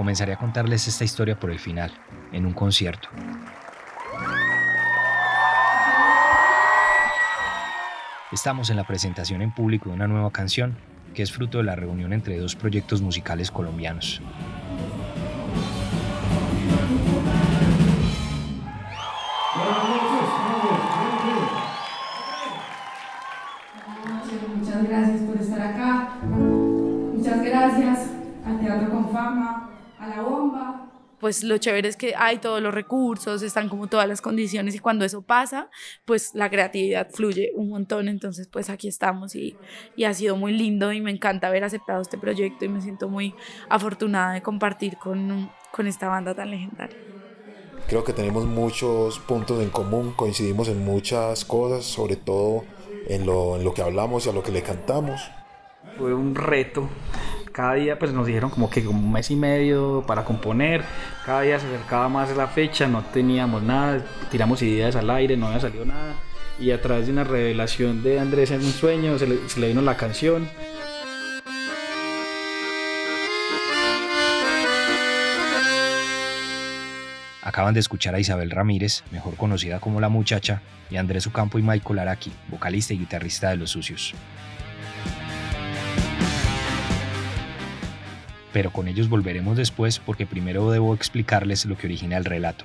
comenzaré a contarles esta historia por el final, en un concierto. Estamos en la presentación en público de una nueva canción que es fruto de la reunión entre dos proyectos musicales colombianos. Pues lo chévere es que hay todos los recursos, están como todas las condiciones y cuando eso pasa, pues la creatividad fluye un montón. Entonces, pues aquí estamos y, y ha sido muy lindo y me encanta haber aceptado este proyecto y me siento muy afortunada de compartir con, con esta banda tan legendaria. Creo que tenemos muchos puntos en común, coincidimos en muchas cosas, sobre todo en lo, en lo que hablamos y a lo que le cantamos. Fue un reto cada día pues nos dijeron como que un mes y medio para componer, cada día se acercaba más la fecha, no teníamos nada, tiramos ideas al aire, no había salido nada y a través de una revelación de Andrés en un sueño se le, se vino la canción. Acaban de escuchar a Isabel Ramírez, mejor conocida como La Muchacha, y Andrés Ocampo y Michael Araki, vocalista y guitarrista de Los Sucios. Pero con ellos volveremos después porque primero debo explicarles lo que origina el relato.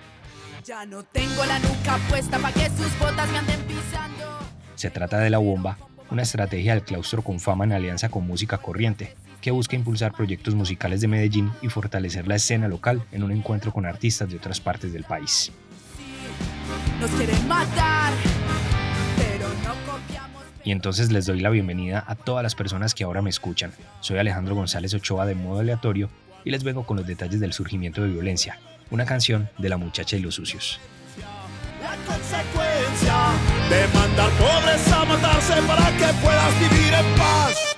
Ya no tengo la nuca puesta para que sus botas me anden pisando. Se trata de La Bomba, una estrategia del claustro con fama en alianza con Música Corriente, que busca impulsar proyectos musicales de Medellín y fortalecer la escena local en un encuentro con artistas de otras partes del país. Nos quieren matar. Y entonces les doy la bienvenida a todas las personas que ahora me escuchan. Soy Alejandro González Ochoa de modo aleatorio y les vengo con los detalles del surgimiento de violencia, una canción de la muchacha y los sucios. La consecuencia de mandar pobres a matarse para que puedas vivir en paz.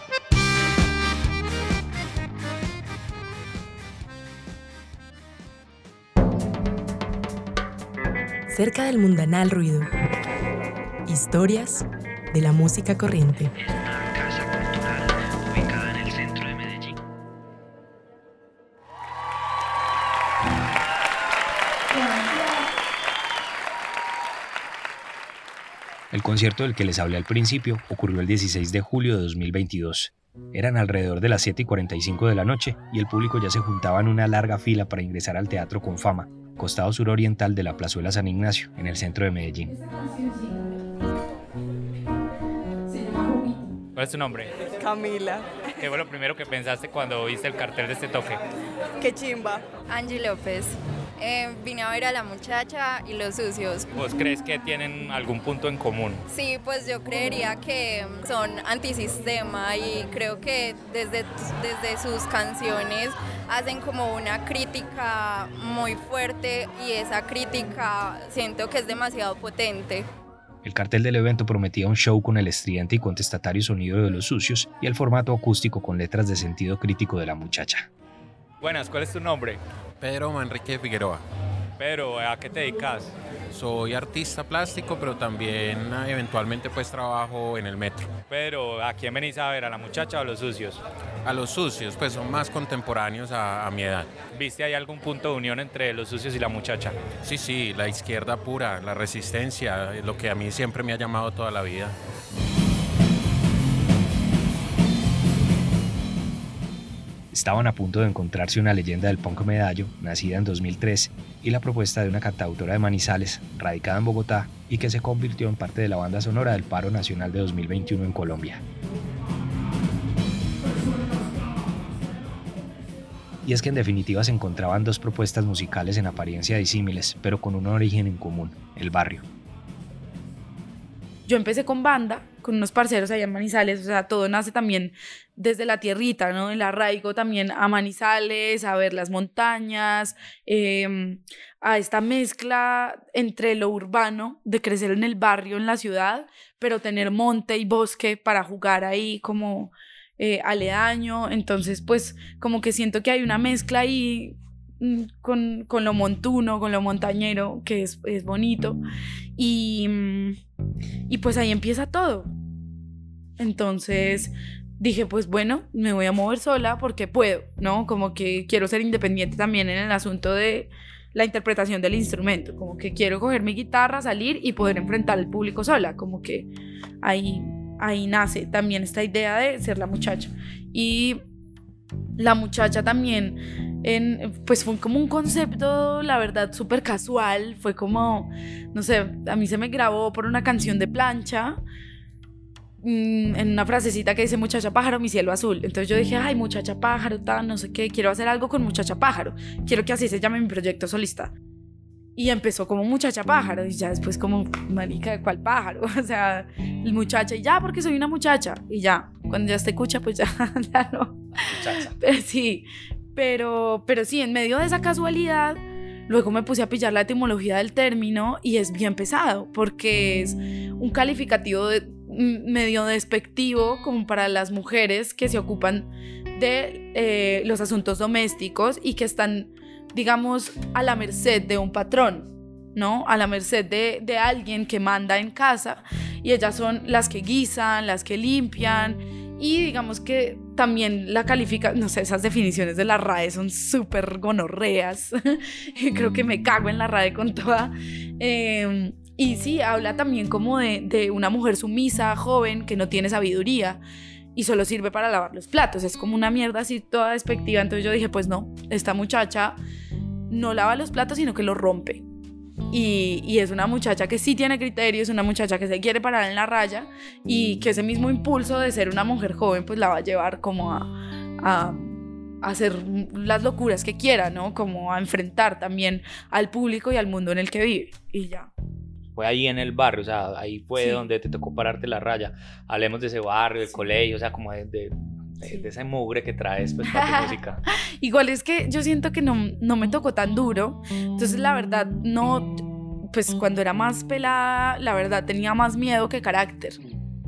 Cerca del mundanal ruido. Historias la música corriente. El concierto del que les hablé al principio ocurrió el 16 de julio de 2022. Eran alrededor de las 7 y 45 de la noche y el público ya se juntaba en una larga fila para ingresar al Teatro con Fama, costado suroriental de la Plazuela San Ignacio, en el centro de Medellín. ¿Cuál es tu nombre? Camila. ¿Qué fue lo primero que pensaste cuando viste el cartel de este toque? Qué chimba. Angie López. Eh, vine a ver a la muchacha y los sucios. ¿Vos crees que tienen algún punto en común? Sí, pues yo creería que son antisistema y creo que desde, desde sus canciones hacen como una crítica muy fuerte y esa crítica siento que es demasiado potente. El cartel del evento prometía un show con el estridente y contestatario sonido de los sucios y el formato acústico con letras de sentido crítico de la muchacha. Buenas, ¿cuál es tu nombre? Pedro Manrique Figueroa. Pero, ¿a qué te dedicas? Soy artista plástico, pero también ah, eventualmente pues trabajo en el metro. Pero, ¿a quién venís a ver? ¿A la muchacha o a los sucios? A los sucios, pues son más contemporáneos a, a mi edad. ¿Viste hay algún punto de unión entre los sucios y la muchacha? Sí, sí, la izquierda pura, la resistencia, lo que a mí siempre me ha llamado toda la vida. Estaban a punto de encontrarse una leyenda del punk medallo, nacida en 2003, y la propuesta de una cantautora de Manizales, radicada en Bogotá, y que se convirtió en parte de la banda sonora del paro nacional de 2021 en Colombia. Y es que en definitiva se encontraban dos propuestas musicales en apariencia disímiles, pero con un origen en común, el barrio. Yo empecé con banda, con unos parceros allá en Manizales, o sea, todo nace también desde la tierrita, ¿no? El arraigo también a Manizales, a ver las montañas, em, a esta mezcla entre lo urbano, de crecer en el barrio, en la ciudad, pero tener monte y bosque para jugar ahí como eh, aledaño. Entonces, pues como que siento que hay una mezcla ahí con, con, lo montuno, con lo montañero, que es, es bonito. Y, mm, y pues ahí empieza todo. Entonces, dije, pues bueno, me voy a mover sola porque puedo, ¿no? Como que quiero ser independiente también en el asunto de la interpretación del instrumento, como que quiero coger mi guitarra, salir y poder enfrentar al público sola, como que ahí, ahí nace también esta idea de ser la muchacha. Y la muchacha también, en, pues fue como un concepto, la verdad, súper casual, fue como, no sé, a mí se me grabó por una canción de plancha Mm, en una frasecita que dice muchacha pájaro, mi cielo azul. Entonces yo dije, ay, muchacha pájaro, tal, no sé qué, quiero hacer algo con muchacha pájaro. Quiero que así se llame mi proyecto solista. Y empezó como muchacha pájaro y ya después como, marica, ¿cuál pájaro? O sea, el muchacha y ya porque soy una muchacha y ya, cuando ya se escucha pues ya, ya no. Muchacha. Sí, pero, pero sí, en medio de esa casualidad, luego me puse a pillar la etimología del término y es bien pesado porque es un calificativo de, medio despectivo como para las mujeres que se ocupan de eh, los asuntos domésticos y que están, digamos, a la merced de un patrón, ¿no? A la merced de, de alguien que manda en casa y ellas son las que guisan, las que limpian y digamos que también la califica, no sé, esas definiciones de la RAE son súper gonorreas. Creo que me cago en la RAE con toda. Eh, y sí, habla también como de, una mujer sumisa, joven, que no tiene sabiduría y solo sirve para lavar los platos. Es como una mierda así toda despectiva. Entonces yo dije, pues no, esta muchacha no lava los platos, sino que los rompe. Y, es una muchacha que sí tiene criterios, una muchacha que se quiere parar en la raya y que ese mismo impulso de ser una mujer joven pues la va a llevar como a, a, a hacer las locuras que quiera, ¿no? Como a enfrentar también al público y al mundo en el que vive. Y ya fue ahí en el barrio, o sea, ahí fue donde te tocó pararte la raya. Hablemos de ese barrio, del colegio, o sea, como de, de, de, esa mugre que traes pues, para tu música. Igual es que yo siento que no, no me tocó tan duro, entonces la verdad no, pues cuando era más pelada, la verdad tenía más miedo que carácter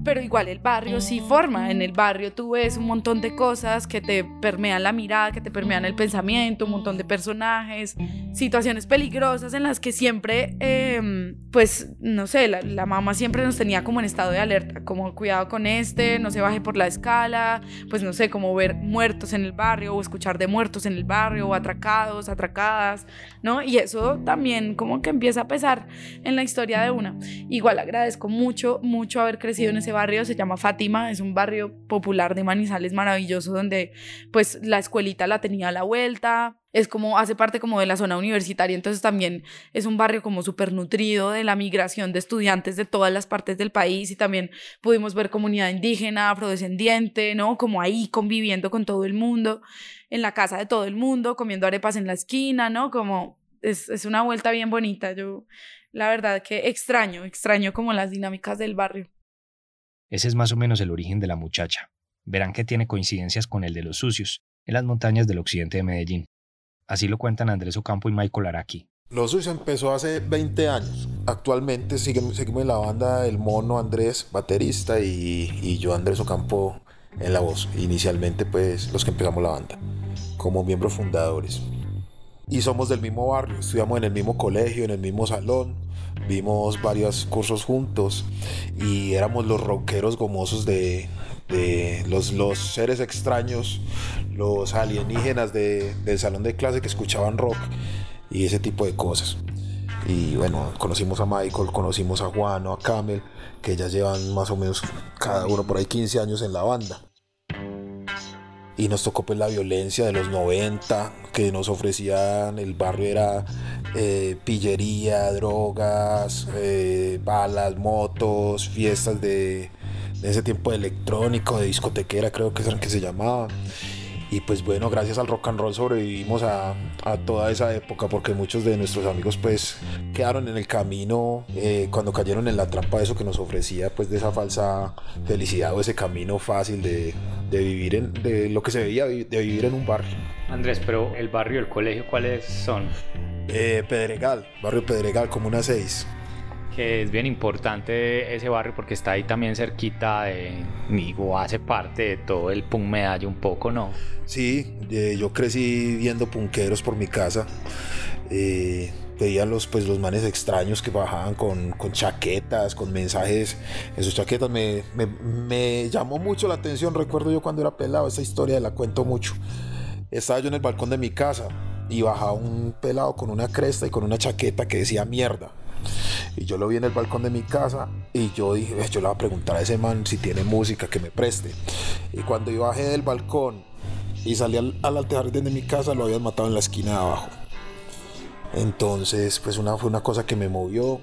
pero igual el barrio sí forma. En el barrio tú ves un montón de cosas que te permean la mirada, que te permean el pensamiento, un montón de personajes, situaciones peligrosas en las que siempre, em, pues, no sé, la, mamá siempre nos tenía como en estado de alerta, como cuidado con este, no se baje por la escala, pues no sé, como ver muertos en el barrio o escuchar de muertos en el barrio o atracados, atracadas, ¿no? Y eso también como que empieza a pesar en la historia de una. Igual agradezco mucho, mucho haber crecido en ese barrio, se llama Fátima, es un barrio popular de Manizales maravilloso donde pues la escuelita la tenía a la vuelta, es como, hace parte como de la zona universitaria, entonces también es un barrio como súper nutrido de la migración de estudiantes de todas las partes del país y también pudimos ver comunidad indígena, afrodescendiente, ¿no? Como ahí conviviendo con todo el mundo, en la casa de todo el mundo, comiendo arepas en la esquina, ¿no? Como es, es una vuelta bien bonita, yo la verdad que extraño, extraño como las dinámicas del barrio. Ese es más o menos el origen de la muchacha. Verán que tiene coincidencias con el de los sucios, en las montañas del occidente de Medellín. Así lo cuentan Andrés Ocampo y Michael Araki. Los Sucios empezó hace 20 años. Actualmente seguimos, en la banda El Mono Andrés, baterista, y, y yo Andrés Ocampo en la voz. Inicialmente pues los que empezamos la banda, como miembros fundadores. Y somos del mismo barrio, estudiamos en el mismo colegio, en el mismo salón, vimos varios cursos juntos y éramos los rockeros gomosos de, los, los, seres extraños, los alienígenas de, del salón de clase que escuchaban rock y ese tipo de cosas. Y bueno, conocimos a Michael, conocimos a Juan o a Camel, que ya llevan más o menos cada uno por ahí 15 años en la banda y nos tocó pues la violencia de los 90 que nos ofrecían el barrio era eh, pillería, drogas, eh, balas, motos, fiestas de, de, ese tiempo de electrónico, de discotequera creo que es que se llamaba y pues bueno, gracias al rock and roll sobrevivimos a, a, toda esa época porque muchos de nuestros amigos pues quedaron en el camino eh, cuando cayeron en la trampa de eso que nos ofrecía pues de esa falsa felicidad o ese camino fácil de, de vivir en de lo que se veía de vivir en un barrio. Andrés, pero el barrio, el colegio, ¿cuáles son? Eh, Pedregal, barrio Pedregal, como una 6 que es bien importante ese barrio porque está ahí también cerquita de, o hace parte de todo el punk medallo un poco, ¿no? Sí, eh, yo crecí viendo punqueros por mi casa. Eh, veían los, pues, los manes extraños que bajaban con, con chaquetas, con mensajes. Esos chaquetas me, me, me, llamó mucho la atención. Recuerdo yo cuando era pelado, esa historia la cuento mucho. Estaba yo en el balcón de mi casa y bajaba un pelado con una cresta y con una chaqueta que decía mierda. Y yo lo vi en el balcón de mi casa y yo dije, yo le voy a preguntar a ese man si tiene música que me preste. Y cuando yo bajé del balcón y salí al, al jardín de mi casa, lo habían matado en la esquina de abajo. Entonces, pues una, fue una cosa que me movió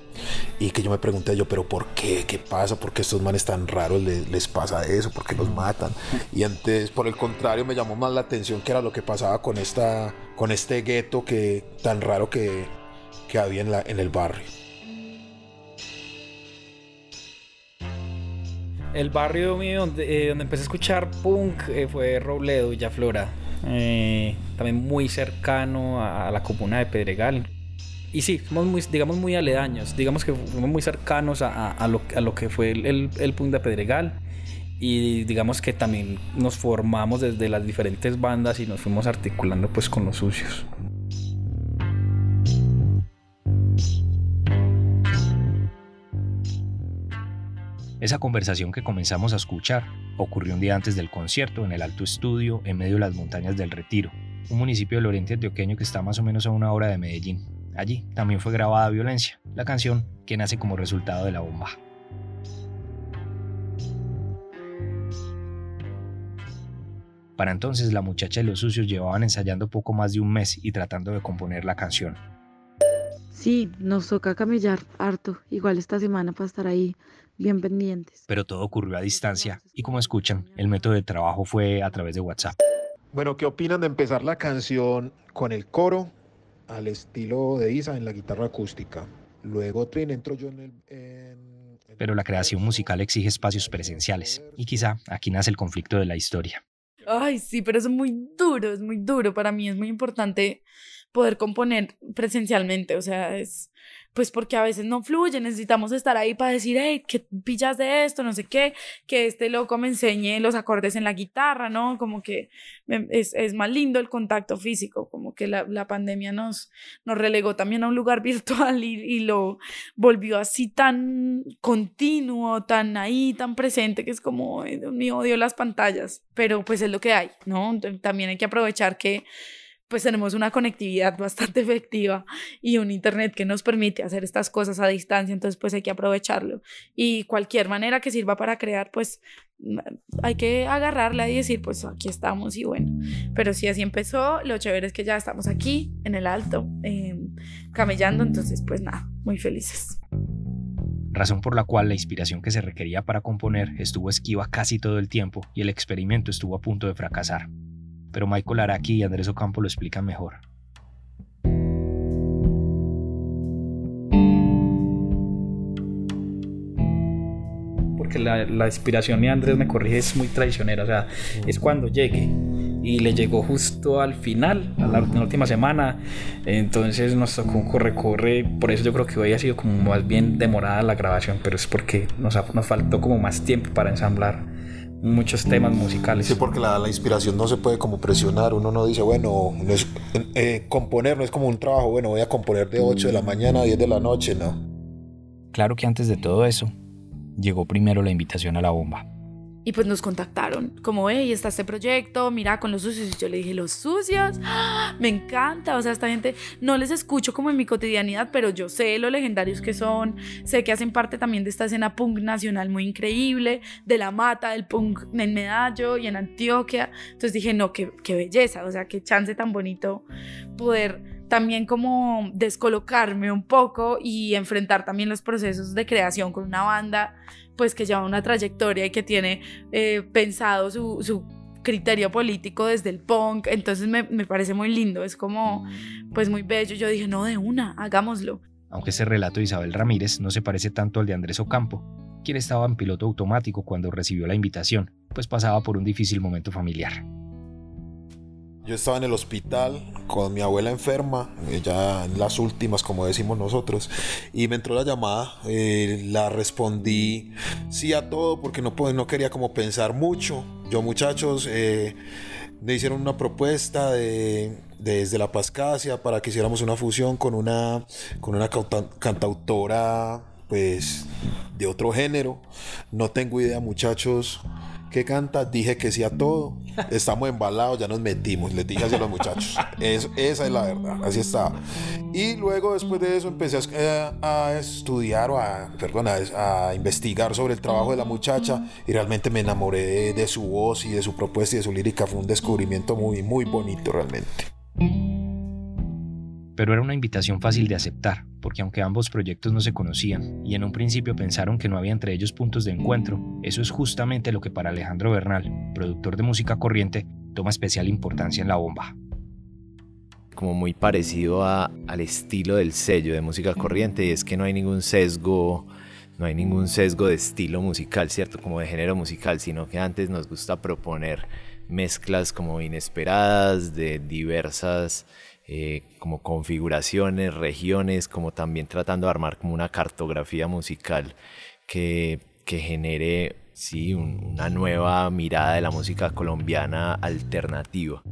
y que yo me pregunté yo, pero ¿por qué? ¿Qué pasa? ¿Por qué estos manes tan raros les, les pasa eso? ¿Por qué los matan? Y antes, por el contrario, me llamó más la atención que era lo que pasaba con, esta, con este gueto que, tan raro que, que había en, la, en el barrio. El barrio mío donde, eh, donde empecé a escuchar punk eh, fue Robledo, Villaflora. Eh, también muy cercano a, la comuna de Pedregal. Y sí, somos muy, digamos, muy aledaños, digamos que fuimos muy cercanos a, a, lo, a lo, que fue el, el, el punk de Pedregal y digamos que también nos formamos desde las diferentes bandas y nos fuimos articulando pues con los sucios. Esa conversación que comenzamos a escuchar ocurrió un día antes del concierto en el Alto Estudio, en medio de las montañas del Retiro, un municipio del oriente antioqueño que está más o menos a una hora de Medellín. Allí también fue grabada Violencia, la canción que nace como resultado de la bomba. Para entonces la muchacha y los sucios llevaban ensayando poco más de un mes y tratando de componer la canción. Sí, nos toca camellar harto, igual esta semana para estar ahí bien pendientes. Pero todo ocurrió a distancia y como escuchan, el método de trabajo fue a través de WhatsApp. Bueno, ¿qué opinan de empezar la canción con el coro al estilo de Isa en la guitarra acústica? Luego Trin entro yo en el... Pero la creación musical exige espacios presenciales y quizá aquí nace el conflicto de la historia. Ay, sí, pero es muy duro, es muy duro. Para mí es muy importante poder componer presencialmente, o sea, es pues porque a veces no fluye, necesitamos estar ahí para decir, hey, ¿qué pillas de esto? No sé qué, que este loco me enseñe los acordes en la guitarra, ¿no? Como que es, es más lindo el contacto físico, como que la, la, pandemia nos, nos relegó también a un lugar virtual y, y lo volvió así tan continuo, tan ahí, tan presente, que es como, Dios mío, odio las pantallas, pero pues es lo que hay, ¿no? También hay que aprovechar que pues tenemos una conectividad bastante efectiva y un internet que nos permite hacer estas cosas a distancia, entonces pues hay que aprovecharlo. Y cualquier manera que sirva para crear, pues mm, hay que agarrarla y decir, pues aquí estamos y bueno. Pero si así empezó, lo chévere es que ya estamos aquí en el alto, em, camellando, entonces pues nada, muy felices. Razón por la cual la inspiración que se requería para componer estuvo esquiva casi todo el tiempo y el experimento estuvo a punto de fracasar pero Michael Araki y Andrés Ocampo lo explican mejor. Porque la, la inspiración, y Andrés me corrige, es muy traicionera, o sea, es cuando llegue y le llegó justo al final, a la, última semana. Entonces nos tocó un corre-corre. Por eso yo creo que hoy ha sido como más bien demorada la grabación, pero es porque nos, nos faltó como más tiempo para ensamblar muchos temas musicales. Sí, porque la, la, inspiración no se puede como presionar. Uno no dice, bueno, no es, eh, componer no es como un trabajo, bueno, voy a componer de 8 de la mañana a 10 de la noche, no. Claro que antes de todo eso, llegó primero la invitación a la bomba. Y pues nos contactaron, como, hey, está este proyecto, mira, con los sucios. Y yo le dije, ¿los sucios? ¡Ah! Me encanta. O sea, esta gente no les escucho como en mi cotidianidad, pero yo sé lo legendarios que son. Sé que hacen parte también de esta escena punk nacional muy increíble, de la mata del punk en Medallo y en Antioquia. Entonces dije, no, qué, qué belleza. O sea, qué chance tan bonito poder también como descolocarme un poco y enfrentar también los procesos de creación con una banda pues que lleva una trayectoria y que tiene eh, pensado su, su, criterio político desde el punk, entonces me, me, parece muy lindo, es como pues muy bello, yo dije, no, de una, hagámoslo. Aunque ese relato de Isabel Ramírez no se parece tanto al de Andrés Ocampo, quien estaba en piloto automático cuando recibió la invitación, pues pasaba por un difícil momento familiar. Yo estaba en el hospital con mi abuela enferma, eh, ya en las últimas, como decimos nosotros, y me entró la llamada, eh, la respondí sí a todo porque no, no quería como pensar mucho. Yo muchachos, eh, me hicieron una propuesta de, desde La Pascasia para que hiciéramos una fusión con una, con una cantautora pues de otro género. No tengo idea muchachos ¿Qué canta? Dije que sí a todo. Estamos embalados, ya nos metimos. Les dije así a los muchachos. esa es la verdad. Así está. Y luego, después de eso, empecé a, estudiar o a, perdón, a, investigar sobre el trabajo de la muchacha. Y realmente me enamoré de, su voz y de su propuesta y de su lírica. Fue un descubrimiento muy, muy bonito realmente pero era una invitación fácil de aceptar, porque aunque ambos proyectos no se conocían y en un principio pensaron que no había entre ellos puntos de encuentro, eso es justamente lo que para Alejandro Bernal, productor de música corriente, toma especial importancia en la bomba. Como muy parecido al estilo del sello de música corriente, y es que no hay ningún sesgo no hay ningún sesgo de estilo musical, ¿cierto? Como de género musical, sino que antes nos gusta proponer mezclas como inesperadas de diversas eh, como configuraciones, regiones, como también tratando de armar como una cartografía musical que, que genere sí, una nueva mirada de la música colombiana alternativa.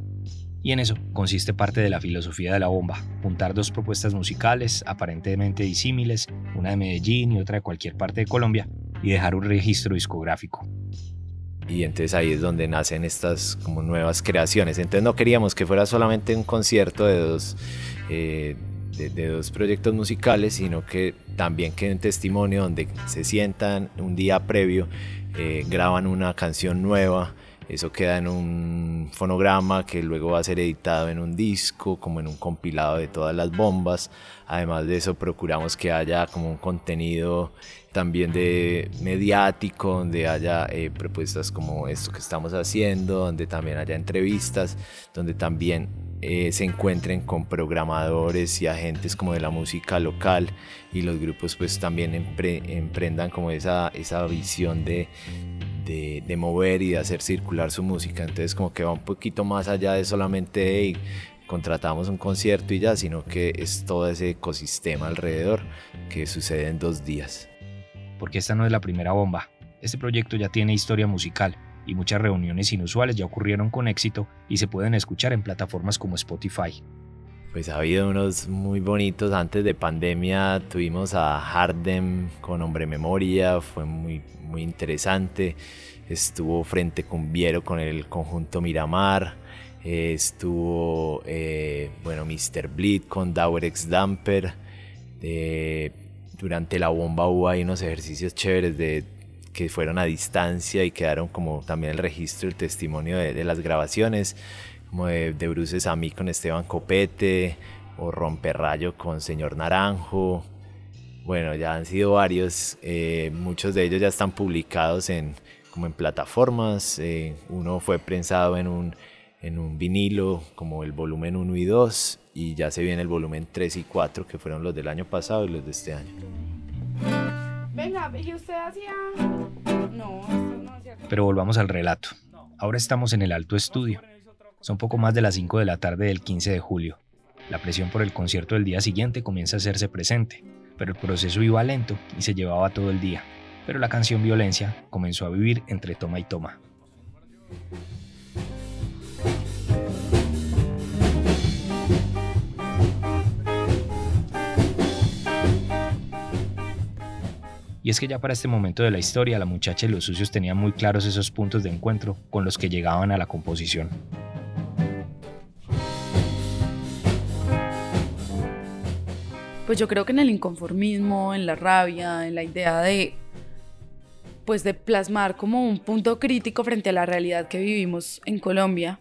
Y en eso consiste parte de la filosofía de la bomba, juntar dos propuestas musicales aparentemente disímiles, una de Medellín y otra de cualquier parte de Colombia, y dejar un registro discográfico y entonces ahí es donde nacen estas como nuevas creaciones. Entonces no queríamos que fuera solamente un concierto de dos, eh, de, dos proyectos musicales, sino que también quede un testimonio donde se sientan un día previo, eh, graban una canción nueva, eso queda en un fonograma que luego va a ser editado en un disco, como en un compilado de todas las bombas. Además de eso, procuramos que haya como un contenido también de mediático, donde haya eh, propuestas como esto que estamos haciendo, donde también haya entrevistas, donde también eh, se encuentren con programadores y agentes como de la música local y los grupos pues también emprendan como esa, esa visión de, de, mover y de hacer circular su música. Entonces como que va un poquito más allá de solamente contratamos un concierto y ya, sino que es todo ese ecosistema alrededor que sucede en dos días porque esta no es la primera bomba. Este proyecto ya tiene historia musical y muchas reuniones inusuales ya ocurrieron con éxito y se pueden escuchar en plataformas como Spotify. Pues ha habido unos muy bonitos. Antes de pandemia tuvimos a Hardem con Hombre Memoria, fue muy, muy interesante. Estuvo Frente Cumbiero con el conjunto Miramar. Estuvo, eh, bueno, Mr. Bleed con Daurex Damper. Eh, durante la bomba hubo ahí unos ejercicios chéveres de que fueron a distancia y quedaron como también el registro, el testimonio de, las grabaciones, como de, de Bruces a mí con Esteban Copete, o Romperrayo con Señor Naranjo. Bueno, ya han sido varios, eh, muchos de ellos ya están publicados en, como en plataformas. Eh, uno fue prensado en un, en un vinilo, como el volumen 1 y 2, y ya se viene el volumen 3 y 4 que fueron los del año pasado y los de este año. Venga, ¿y usted hacía? No, no hacía. Pero volvamos al relato. Ahora estamos en el Alto Estudio. Son poco más de las 5 de la tarde del 15 de julio. La presión por el concierto del día siguiente comienza a hacerse presente, pero el proceso iba lento y se llevaba todo el día. Pero la canción Violencia comenzó a vivir entre toma y toma. Y es que ya para este momento de la historia la muchacha y los sucios tenían muy claros esos puntos de encuentro con los que llegaban a la composición. Pues yo creo que en el inconformismo, en la rabia, en la idea de pues de plasmar como un punto crítico frente a la realidad que vivimos en Colombia.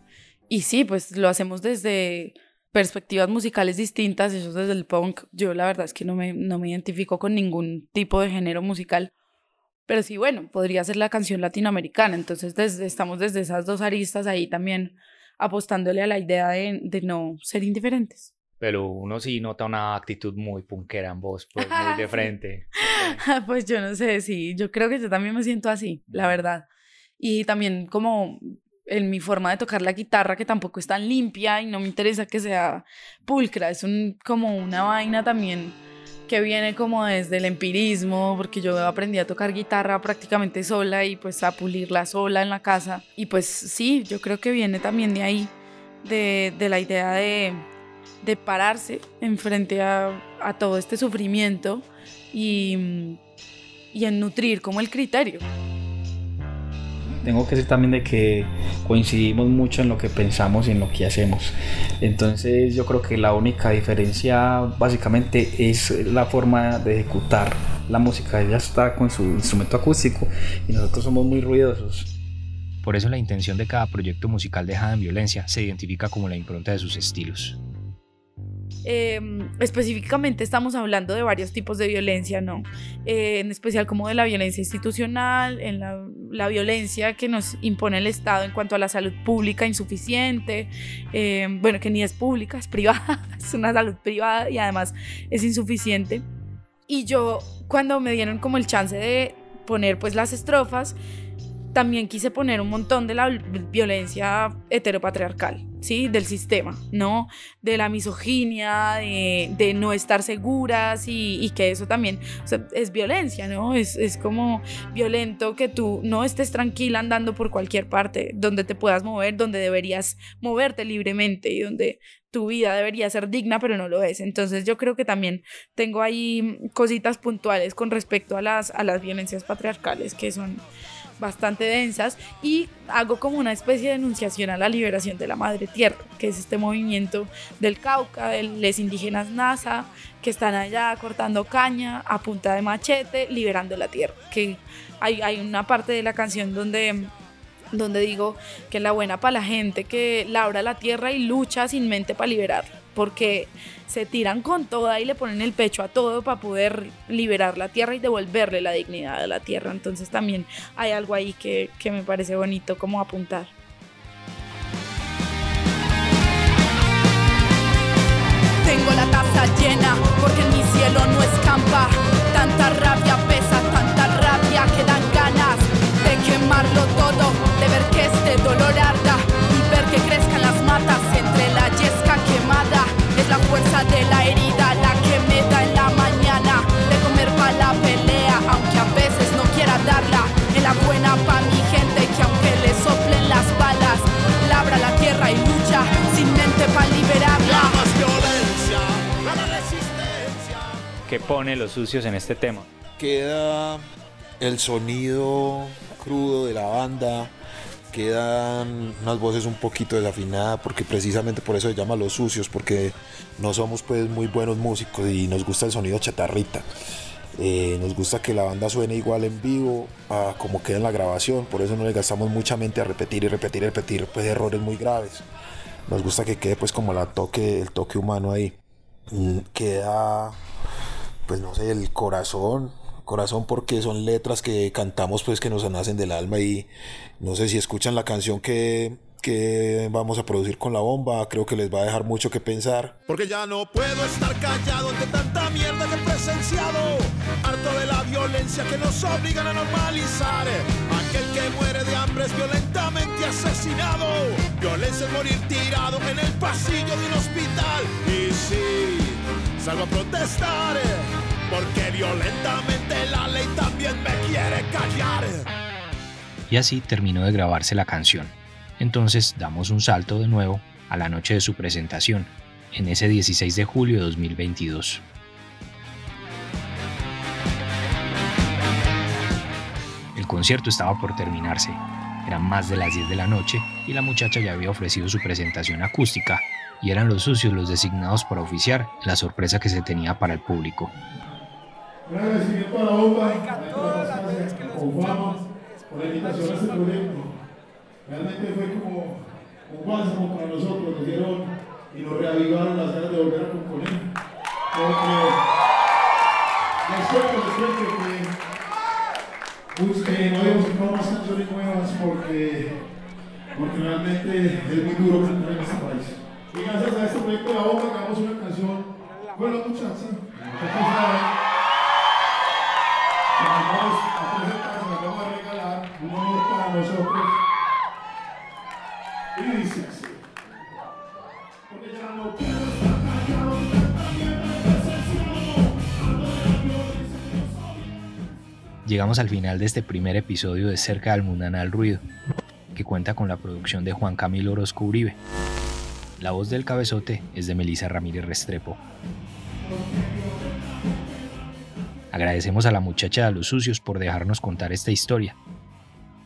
Y sí, pues lo hacemos desde perspectivas musicales distintas, eso desde el punk, yo la verdad es que no me, no me identifico con ningún tipo de género musical, pero sí, bueno, podría ser la canción latinoamericana, entonces desde, estamos desde esas dos aristas ahí también apostándole a la idea de, de no ser indiferentes. Pero uno sí nota una actitud muy punkera en voz, pues muy de frente. pues yo no sé, sí, yo creo que yo también me siento así, la verdad. Y también como en mi forma de tocar la guitarra, que tampoco es tan limpia y no me interesa que sea pulcra, es un, como una vaina también que viene como desde el empirismo, porque yo aprendí a tocar guitarra prácticamente sola y pues a pulirla sola en la casa. Y pues sí, yo creo que viene también de ahí, de, de la idea de, de pararse enfrente a, a todo este sufrimiento y, y en nutrir como el criterio tengo que decir también de que coincidimos mucho en lo que pensamos y en lo que hacemos. Entonces yo creo que la única diferencia básicamente es la forma de ejecutar la música. Ella está con su instrumento acústico y nosotros somos muy ruidosos. Por eso la intención de cada proyecto musical dejada en violencia se identifica como la impronta de sus estilos. Em, específicamente estamos hablando de varios tipos de violencia, ¿no? Eh, en especial como de la violencia institucional, en la, violencia que nos impone el Estado en cuanto a la salud pública insuficiente, em, bueno, que ni es pública, es privada, es una salud privada y además es insuficiente. Y yo cuando me dieron como el chance de poner pues las estrofas, también quise poner un montón de la violencia heteropatriarcal, ¿sí? Del sistema, ¿no? De la misoginia, de, no estar seguras y, que eso también es violencia, ¿no? Es, como violento que tú no estés tranquila andando por cualquier parte donde te puedas mover, donde deberías moverte libremente y donde tu vida debería ser digna, pero no lo es. Entonces yo creo que también tengo ahí cositas puntuales con respecto a las violencias patriarcales que son bastante densas y hago como una especie de enunciación a la liberación de la madre tierra, que es este movimiento del Cauca, de los indígenas NASA, que están allá cortando caña a punta de machete, liberando la tierra. Que hay, hay una parte de la canción donde donde digo que la buena para la gente que labra la tierra y lucha sin mente para liberarla, porque se tiran con toda y le ponen el pecho a todo para poder liberar la tierra y devolverle la dignidad a la tierra. Entonces también hay algo ahí que, que me parece bonito como apuntar. Tengo la taza llena porque en mi cielo no escampa. Tanta rabia pesa, tanta rabia que dan ganas de quemarlo todo, que este dolor arda y ver que crezcan las matas entre la yesca quemada la fuerza de la herida la que me da en la mañana de comer pa' la pelea, aunque a veces no quiera darla. En la buena pa' mi gente que aunque le soplen las balas, labra la tierra y lucha sin mente pa' liberarla. más violencia, la resistencia. ¿Qué pone los sucios en este tema? Queda el sonido crudo de la banda quedan unas voces un poquito desafinadas porque precisamente por eso se llama Los Sucios, porque no somos pues muy buenos músicos y nos gusta el sonido chatarrita. Eh, nos gusta que la banda suene igual en vivo a como queda en la grabación, por eso no le gastamos mucha mente a repetir y repetir y repetir pues errores muy graves. Nos gusta que quede pues como la toque, el toque humano ahí. Mm, queda pues no sé, el corazón, corazón porque son letras que cantamos pues que nos nacen del alma y no sé si escuchan la canción que, que vamos a producir con la bomba, creo que les va a dejar mucho que pensar. Porque ya no puedo estar callado ante tanta mierda que he presenciado, harto de la violencia que nos obligan a normalizar. Aquel que muere de hambre es violentamente asesinado, violencia es morir tirado en el pasillo de un hospital. Y sí, salgo a protestar porque violentamente la ley también me quiere callar. Y así terminó de grabarse la canción. Entonces damos un salto de nuevo a la noche de su presentación, en ese 16 de julio de 2022. El concierto estaba por terminarse, eran más de las 10 de la noche y la muchacha ya había ofrecido su presentación acústica y eran los sucios los designados para oficiar la sorpresa que se tenía para el público. Un agradecimiento a la bomba, con fama, por la invitación a este proyecto. Realmente fue como un bálsamo para nosotros, nos dieron y nos reavivaron las ganas de volver a componer. Porque les cuento, les cuento que no habíamos sacado más canciones nuevas porque, porque realmente es muy duro cantar en este país. Y gracias a este proyecto de la bomba grabamos una canción, bueno muchachos, muchachos Llegamos al final de este primer episodio de Cerca del Mundanal Ruido, que cuenta con la producción de Juan Camilo Orozco Uribe. La voz del cabezote es de Melissa Ramírez Restrepo. Agradecemos a la muchacha de los sucios por dejarnos contar esta historia.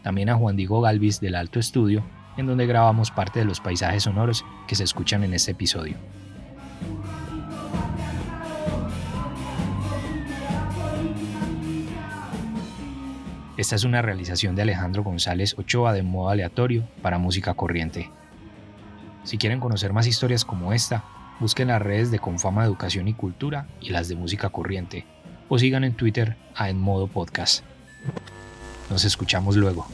También a Juan Diego Galvis del Alto Estudio, en donde grabamos parte de los paisajes sonoros que se escuchan en este episodio. Esta es una realización de Alejandro González Ochoa de modo aleatorio para música corriente. Si quieren conocer más historias como esta, busquen las redes de Confama Educación y Cultura y las de Música Corriente, o sigan en Twitter a En Modo Podcast. Nos escuchamos luego.